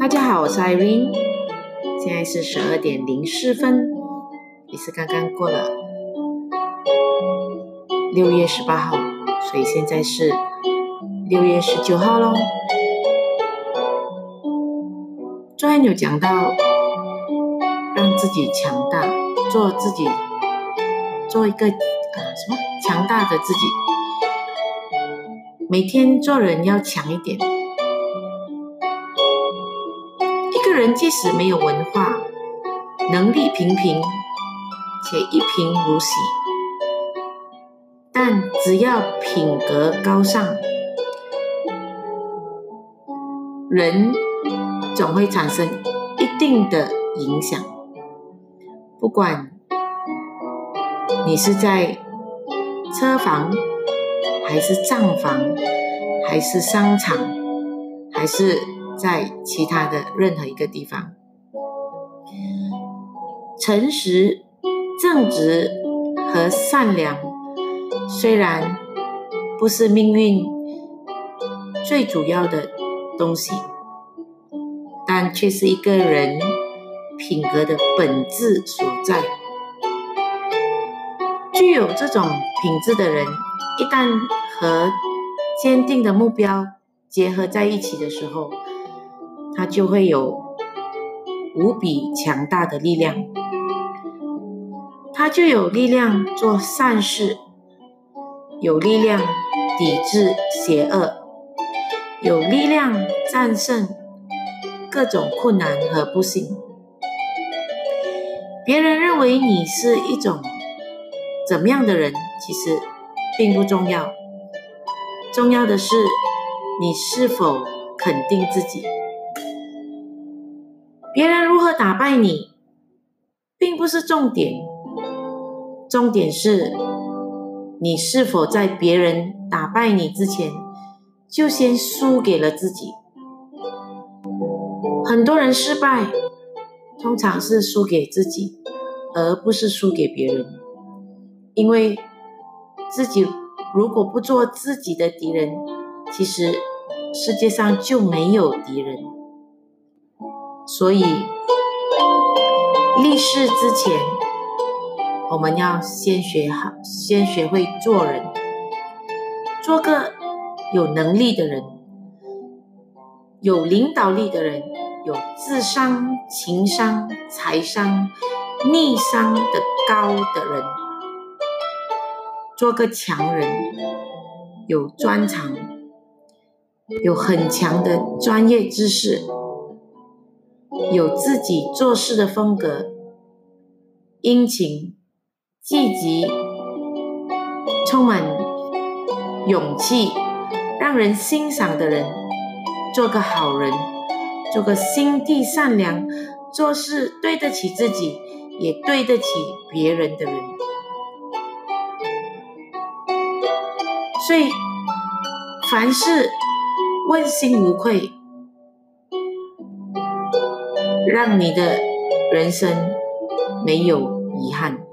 大家好，我是 Irene，现在是十二点零四分，也是刚刚过了六月十八号，所以现在是六月十九号喽。昨天有讲到让自己强大，做自己，做一个啊什么强大的自己，每天做人要强一点。人即使没有文化，能力平平且一贫如洗，但只要品格高尚，人总会产生一定的影响。不管你是在车房，还是账房，还是商场，还是。在其他的任何一个地方，诚实、正直和善良，虽然不是命运最主要的东西，但却是一个人品格的本质所在。具有这种品质的人，一旦和坚定的目标结合在一起的时候，他就会有无比强大的力量，他就有力量做善事，有力量抵制邪恶，有力量战胜各种困难和不幸。别人认为你是一种怎么样的人，其实并不重要，重要的是你是否肯定自己。别人如何打败你，并不是重点，重点是你是否在别人打败你之前，就先输给了自己。很多人失败，通常是输给自己，而不是输给别人，因为自己如果不做自己的敌人，其实世界上就没有敌人。所以，立誓之前，我们要先学好，先学会做人，做个有能力的人，有领导力的人，有智商、情商、财商、逆商的高的人，做个强人，有专长，有很强的专业知识。有自己做事的风格，殷勤、积极、充满勇气、让人欣赏的人，做个好人，做个心地善良、做事对得起自己也对得起别人的人。所以，凡事问心无愧。让你的人生没有遗憾。